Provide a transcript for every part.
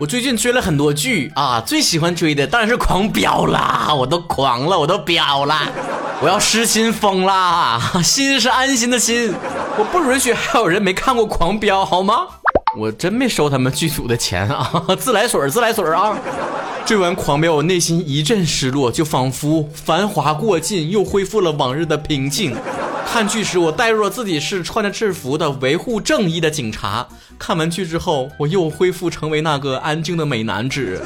我最近追了很多剧啊，最喜欢追的当然是《狂飙》啦，我都狂了，我都飙了，我要失心疯啦！心是安心的心，我不允许还有人没看过《狂飙》，好吗？我真没收他们剧组的钱啊，自来水自来水啊！追完《狂飙》，我内心一阵失落，就仿佛繁华过尽，又恢复了往日的平静。看剧时，我代入了自己是穿着制服的维护正义的警察。看完剧之后，我又恢复成为那个安静的美男子。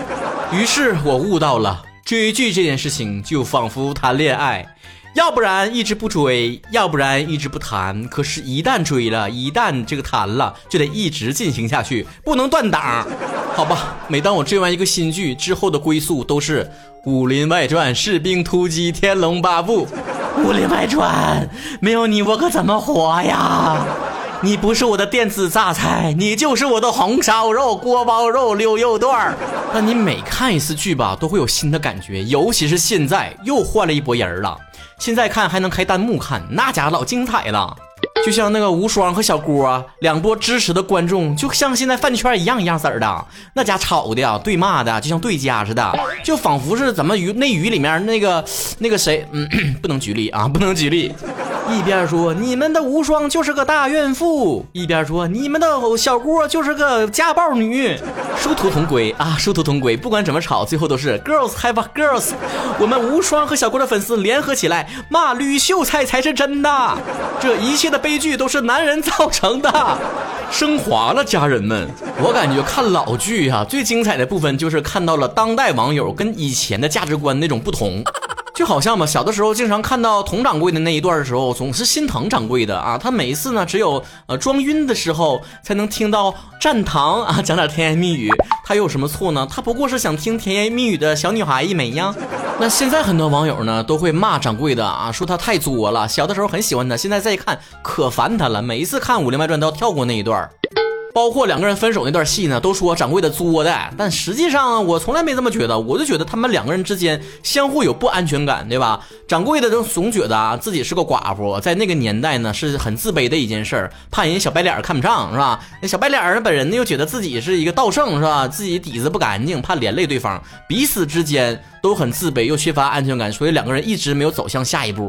于是我悟到了，追剧这件事情就仿佛谈恋爱，要不然一直不追，要不然一直不谈。可是，一旦追了，一旦这个谈了，就得一直进行下去，不能断档。好吧，每当我追完一个新剧之后的归宿，都是《武林外传》《士兵突击》《天龙八部》。武林外传，没有你我可怎么活呀？你不是我的电子榨菜，你就是我的红烧肉、锅包肉、溜肉段儿。那你每看一次剧吧，都会有新的感觉，尤其是现在又换了一波人了。现在看还能开弹幕看，那家伙老精彩了。就像那个无双和小郭两波支持的观众，就像现在饭圈一样一样色儿的，那家吵的对骂的，就像对家似的，就仿佛是怎么语内语里面那个那个谁，嗯，不能举例啊，不能举例。一边说你们的无双就是个大怨妇，一边说你们的小郭就是个家暴女，殊途同归啊，殊途同归。不管怎么吵，最后都是 girls have girls。我们无双和小郭的粉丝联合起来骂吕秀才才是真的，这一切的悲悲剧都是男人造成的，升华了家人们。我感觉看老剧啊，最精彩的部分就是看到了当代网友跟以前的价值观那种不同。就好像嘛，小的时候经常看到佟掌柜的那一段的时候，总是心疼掌柜的啊。他每一次呢，只有呃装晕的时候才能听到站堂啊讲点甜言蜜语。他有什么错呢？他不过是想听甜言蜜语的小女孩一枚呀。那现在很多网友呢都会骂掌柜的啊，说他太作了。小的时候很喜欢他，现在再一看可烦他了。每一次看《武林外传》都要跳过那一段。包括两个人分手那段戏呢，都说掌柜的作的，但实际上我从来没这么觉得，我就觉得他们两个人之间相互有不安全感，对吧？掌柜的都总觉得啊自己是个寡妇，在那个年代呢是很自卑的一件事儿，怕人小白脸看不上，是吧？那小白脸本人呢又觉得自己是一个道圣，是吧？自己底子不干净，怕连累对方，彼此之间都很自卑又缺乏安全感，所以两个人一直没有走向下一步。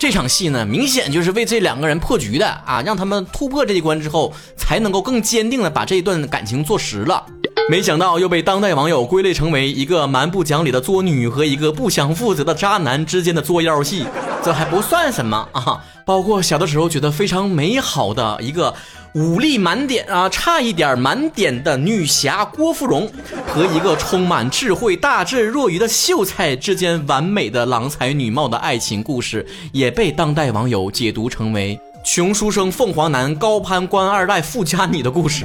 这场戏呢，明显就是为这两个人破局的啊，让他们突破这一关之后，才能够更坚定的把这一段感情做实了。没想到又被当代网友归类成为一个蛮不讲理的作女和一个不想负责的渣男之间的作妖戏，这还不算什么啊！包括小的时候觉得非常美好的一个。武力满点啊，差一点满点的女侠郭芙蓉和一个充满智慧、大智若愚的秀才之间完美的郎才女貌的爱情故事，也被当代网友解读成为 穷书生凤凰男高攀官二代富家女的故事，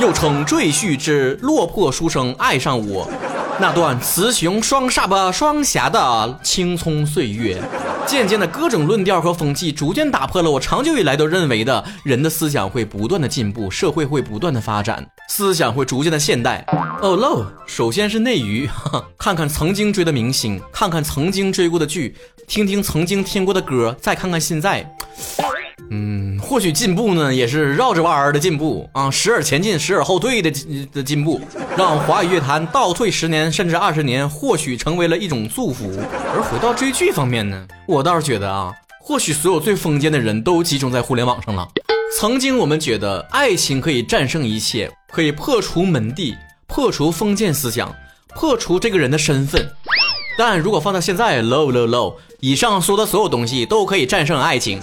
又称赘婿之落魄书生爱上我。那段雌雄双煞吧双侠的青葱岁月，渐渐的各种论调和风气，逐渐打破了我长久以来都认为的人的思想会不断的进步，社会会不断的发展，思想会逐渐的现代。哦喽，首先是内娱，看看曾经追的明星，看看曾经追过的剧，听听曾经听过的歌，再看看现在。嗯，或许进步呢，也是绕着弯儿的进步啊，时而前进，时而后退的的进步，让华语乐坛倒退十年甚至二十年，或许成为了一种祝福。而回到追剧方面呢，我倒是觉得啊，或许所有最封建的人都集中在互联网上了。曾经我们觉得爱情可以战胜一切，可以破除门第，破除封建思想，破除这个人的身份。但如果放到现在，low low low，以上说的所有东西都可以战胜爱情。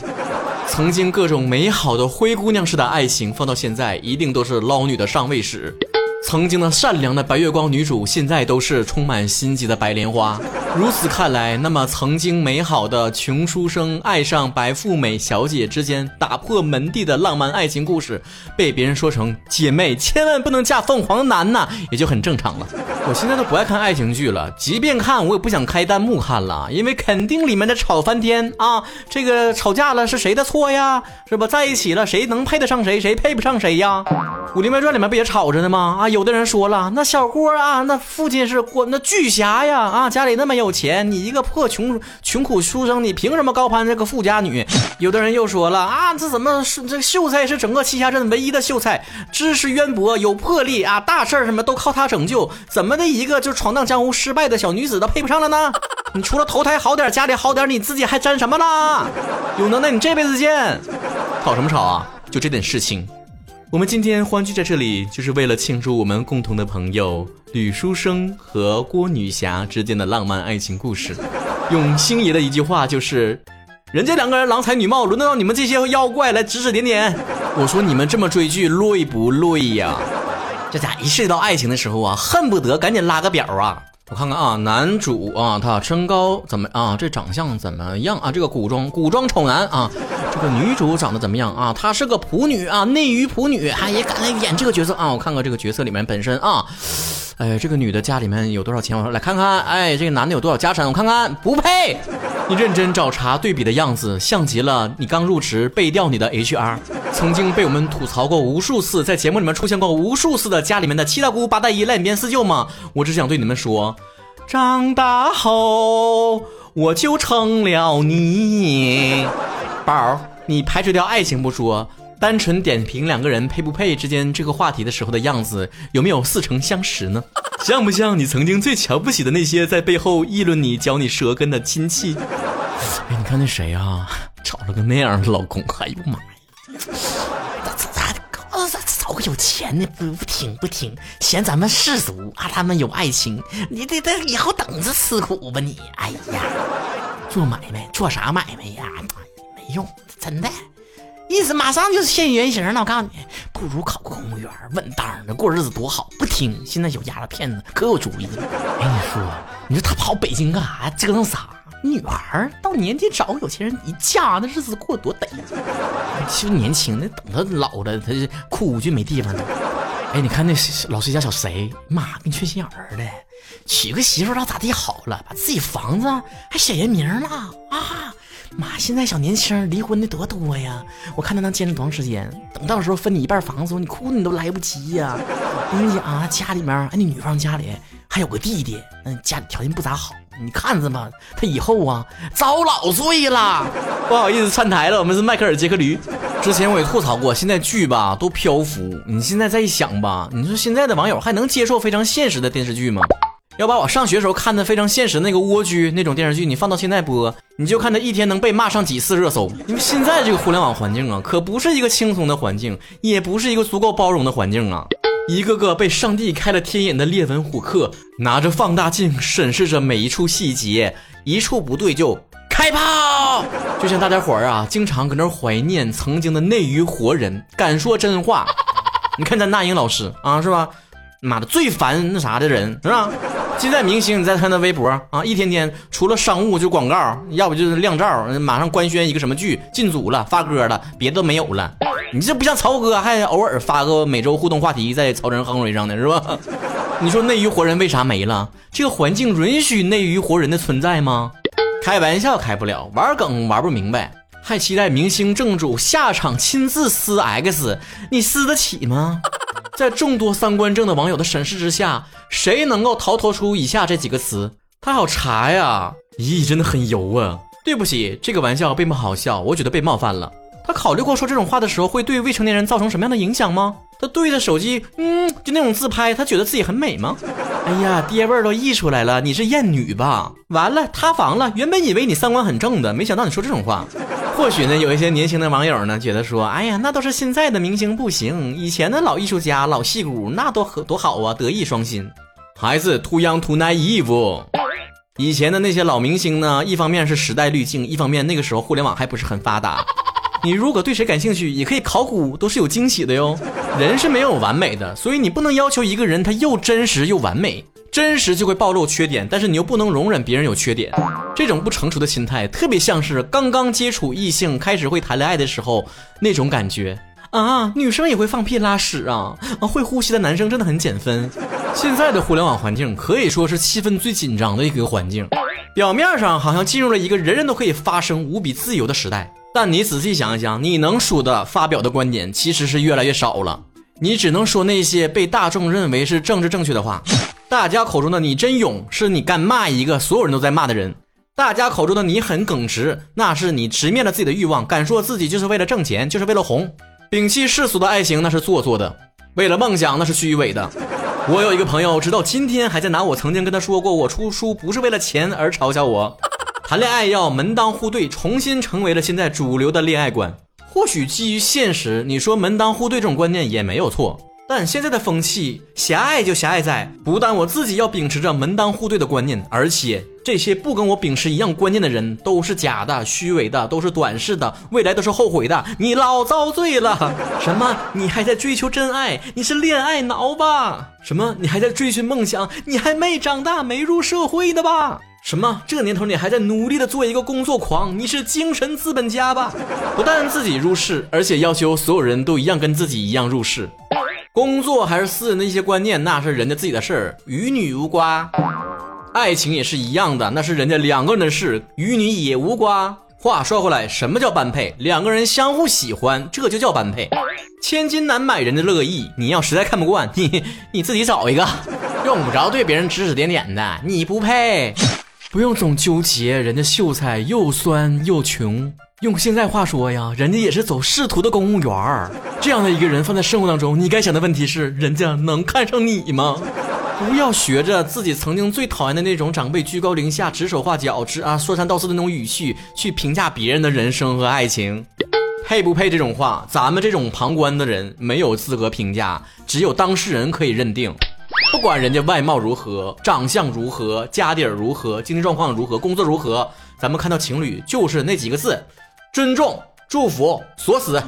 曾经各种美好的灰姑娘式的爱情，放到现在一定都是捞女的上位史。曾经的善良的白月光女主，现在都是充满心机的白莲花。如此看来，那么曾经美好的穷书生爱上白富美小姐之间打破门第的浪漫爱情故事，被别人说成姐妹千万不能嫁凤凰男呐，也就很正常了。我现在都不爱看爱情剧了，即便看，我也不想开弹幕看了，因为肯定里面的吵翻天啊！这个吵架了是谁的错呀？是吧？在一起了，谁能配得上谁？谁配不上谁呀？《武林外传》里面不也吵着呢吗？啊！有的人说了，那小郭啊，那父亲是国那巨侠呀，啊，家里那么有钱，你一个破穷穷苦书生，你凭什么高攀这个富家女？有的人又说了啊，这怎么是这秀才是整个栖霞镇唯一的秀才，知识渊博，有魄力啊，大事什么都靠他拯救，怎么的一个就闯荡江湖失败的小女子都配不上了呢？你除了投胎好点，家里好点，你自己还沾什么啦？有能耐你这辈子见，吵什么吵啊？就这点事情。我们今天欢聚在这里，就是为了庆祝我们共同的朋友吕书生和郭女侠之间的浪漫爱情故事。用星爷的一句话就是：人家两个人郎才女貌，轮得到你们这些妖怪来指指点点？我说你们这么追剧累不累呀？这家一涉及到爱情的时候啊，恨不得赶紧拉个表啊！我看看啊，男主啊，他身高怎么啊？这长相怎么样啊？这个古装古装丑男啊，这个女主长得怎么样啊？她是个普女啊，内娱普女，哎，也敢来演这个角色啊？我看看这个角色里面本身啊。哎，这个女的家里面有多少钱？我说来看看。哎，这个男的有多少家产？我看看，不配。你认真找茬对比的样子，像极了你刚入职背调你的 HR，曾经被我们吐槽过无数次，在节目里面出现过无数次的家里面的七大姑八大姨赖边四舅吗？我只想对你们说，长大后我就成了你宝。你排除掉爱情不说。单纯点评两个人配不配之间这个话题的时候的样子，有没有似曾相识呢？像不像你曾经最瞧不起的那些在背后议论你、嚼你舌根的亲戚？哎，你看那谁啊，找了个那样的老公，哎呦妈呀！咋咋找个有钱的不不听不听，嫌咱们世俗啊，他们有爱情，你得得以后等着吃苦吧你！哎呀，做买卖做啥买卖呀？没用，真的。意思马上就现原形了，我告诉你，不如考个公务员，稳当的过日子多好。不听，现在有丫头骗子可有主意了。哎，你说，你说他跑北京干啥？折腾啥？女孩到年纪找个有钱人一嫁，那日子过得多得意。就年轻，的等他老了，他哭就没地方了。哎，你看那老崔家小谁，妈跟缺心眼儿的，娶个媳妇咋咋地好了，把自己房子还写人名了啊。妈，现在小年轻离婚的多多呀！我看他能坚持多长时间？等到时候分你一半房子，你哭你都来不及呀！我跟你讲啊，家里面哎，你女方家里还有个弟弟，那家里条件不咋好，你看着吧，他以后啊遭老罪了。不好意思串台了，我们是迈克尔·杰克驴。之前我也吐槽过，现在剧吧都漂浮。你现在再一想吧，你说现在的网友还能接受非常现实的电视剧吗？要把我上学时候看的非常现实那个蜗居那种电视剧，你放到现在播，你就看他一天能被骂上几次热搜。因为现在这个互联网环境啊，可不是一个轻松的环境，也不是一个足够包容的环境啊。一个个被上帝开了天眼的列文虎克，拿着放大镜审视着每一处细节，一处不对就开炮。就像大家伙儿啊，经常搁那怀念曾经的内娱活人，敢说真话。你看咱那英老师啊，是吧？妈的，最烦那啥的人是吧？现在明星，你再看那微博啊，一天天除了商务就广告，要不就是靓照，马上官宣一个什么剧进组了，发歌了，别的没有了。你这不像曹哥，还偶尔发个每周互动话题在曹仁亨瑞上呢是吧？你说内娱活人为啥没了？这个环境允许内娱活人的存在吗？开玩笑开不了，玩梗玩不明白，还期待明星正主下场亲自撕 X，你撕得起吗？在众多三观正的网友的审视之下，谁能够逃脱出以下这几个词？他好茶呀！咦，真的很油啊！对不起，这个玩笑并不好笑，我觉得被冒犯了。他考虑过说这种话的时候会对未成年人造成什么样的影响吗？他对着手机，嗯，就那种自拍，他觉得自己很美吗？哎呀，爹味儿都溢出来了，你是艳女吧？完了，塌房了！原本以为你三观很正的，没想到你说这种话。或许呢，有一些年轻的网友呢，觉得说，哎呀，那都是现在的明星不行，以前的老艺术家、老戏骨那多多好啊，德艺双馨。孩子，too young too naive。以前的那些老明星呢，一方面是时代滤镜，一方面那个时候互联网还不是很发达。你如果对谁感兴趣，也可以考古，都是有惊喜的哟。人是没有完美的，所以你不能要求一个人他又真实又完美。真实就会暴露缺点，但是你又不能容忍别人有缺点，这种不成熟的心态，特别像是刚刚接触异性、开始会谈恋爱的时候那种感觉啊！女生也会放屁拉屎啊！啊，会呼吸的男生真的很减分。现在的互联网环境可以说是气氛最紧张的一个环境，表面上好像进入了一个人人都可以发声、无比自由的时代，但你仔细想一想，你能说的、发表的观点其实是越来越少了。你只能说那些被大众认为是政治正确的话。大家口中的你真勇，是你敢骂一个所有人都在骂的人；大家口中的你很耿直，那是你直面了自己的欲望，敢说自己就是为了挣钱，就是为了红。摒弃世俗的爱情，那是做作的；为了梦想，那是虚伪的。我有一个朋友，直到今天还在拿我曾经跟他说过我出书不是为了钱而嘲笑我。谈恋爱要门当户对，重新成为了现在主流的恋爱观。或许基于现实，你说门当户对这种观念也没有错。但现在的风气狭隘就狭隘在，不但我自己要秉持着门当户对的观念，而且这些不跟我秉持一样观念的人都是假的、虚伪的，都是短视的，未来都是后悔的。你老遭罪了！什么？你还在追求真爱？你是恋爱脑吧？什么？你还在追寻梦想？你还没长大、没入社会的吧？什么？这年头你还在努力的做一个工作狂？你是精神资本家吧？不但自己入世，而且要求所有人都一样跟自己一样入世。工作还是私人的一些观念，那是人家自己的事儿，与你无关。爱情也是一样的，那是人家两个人的事，与你也无关。话说回来，什么叫般配？两个人相互喜欢，这就叫般配。千金难买人的乐意，你要实在看不惯，你 你自己找一个，用不着对别人指指点点的，你不配。不用总纠结，人家秀才又酸又穷。用现在话说呀，人家也是走仕途的公务员儿。这样的一个人放在生活当中，你该想的问题是：人家能看上你吗？不要学着自己曾经最讨厌的那种长辈居高临下、指手画脚、之啊说三道四的那种语气去评价别人的人生和爱情。配不配这种话，咱们这种旁观的人没有资格评价，只有当事人可以认定。不管人家外貌如何，长相如何，家底儿如何，经济状况如何，工作如何，咱们看到情侣就是那几个字：尊重、祝福、锁死。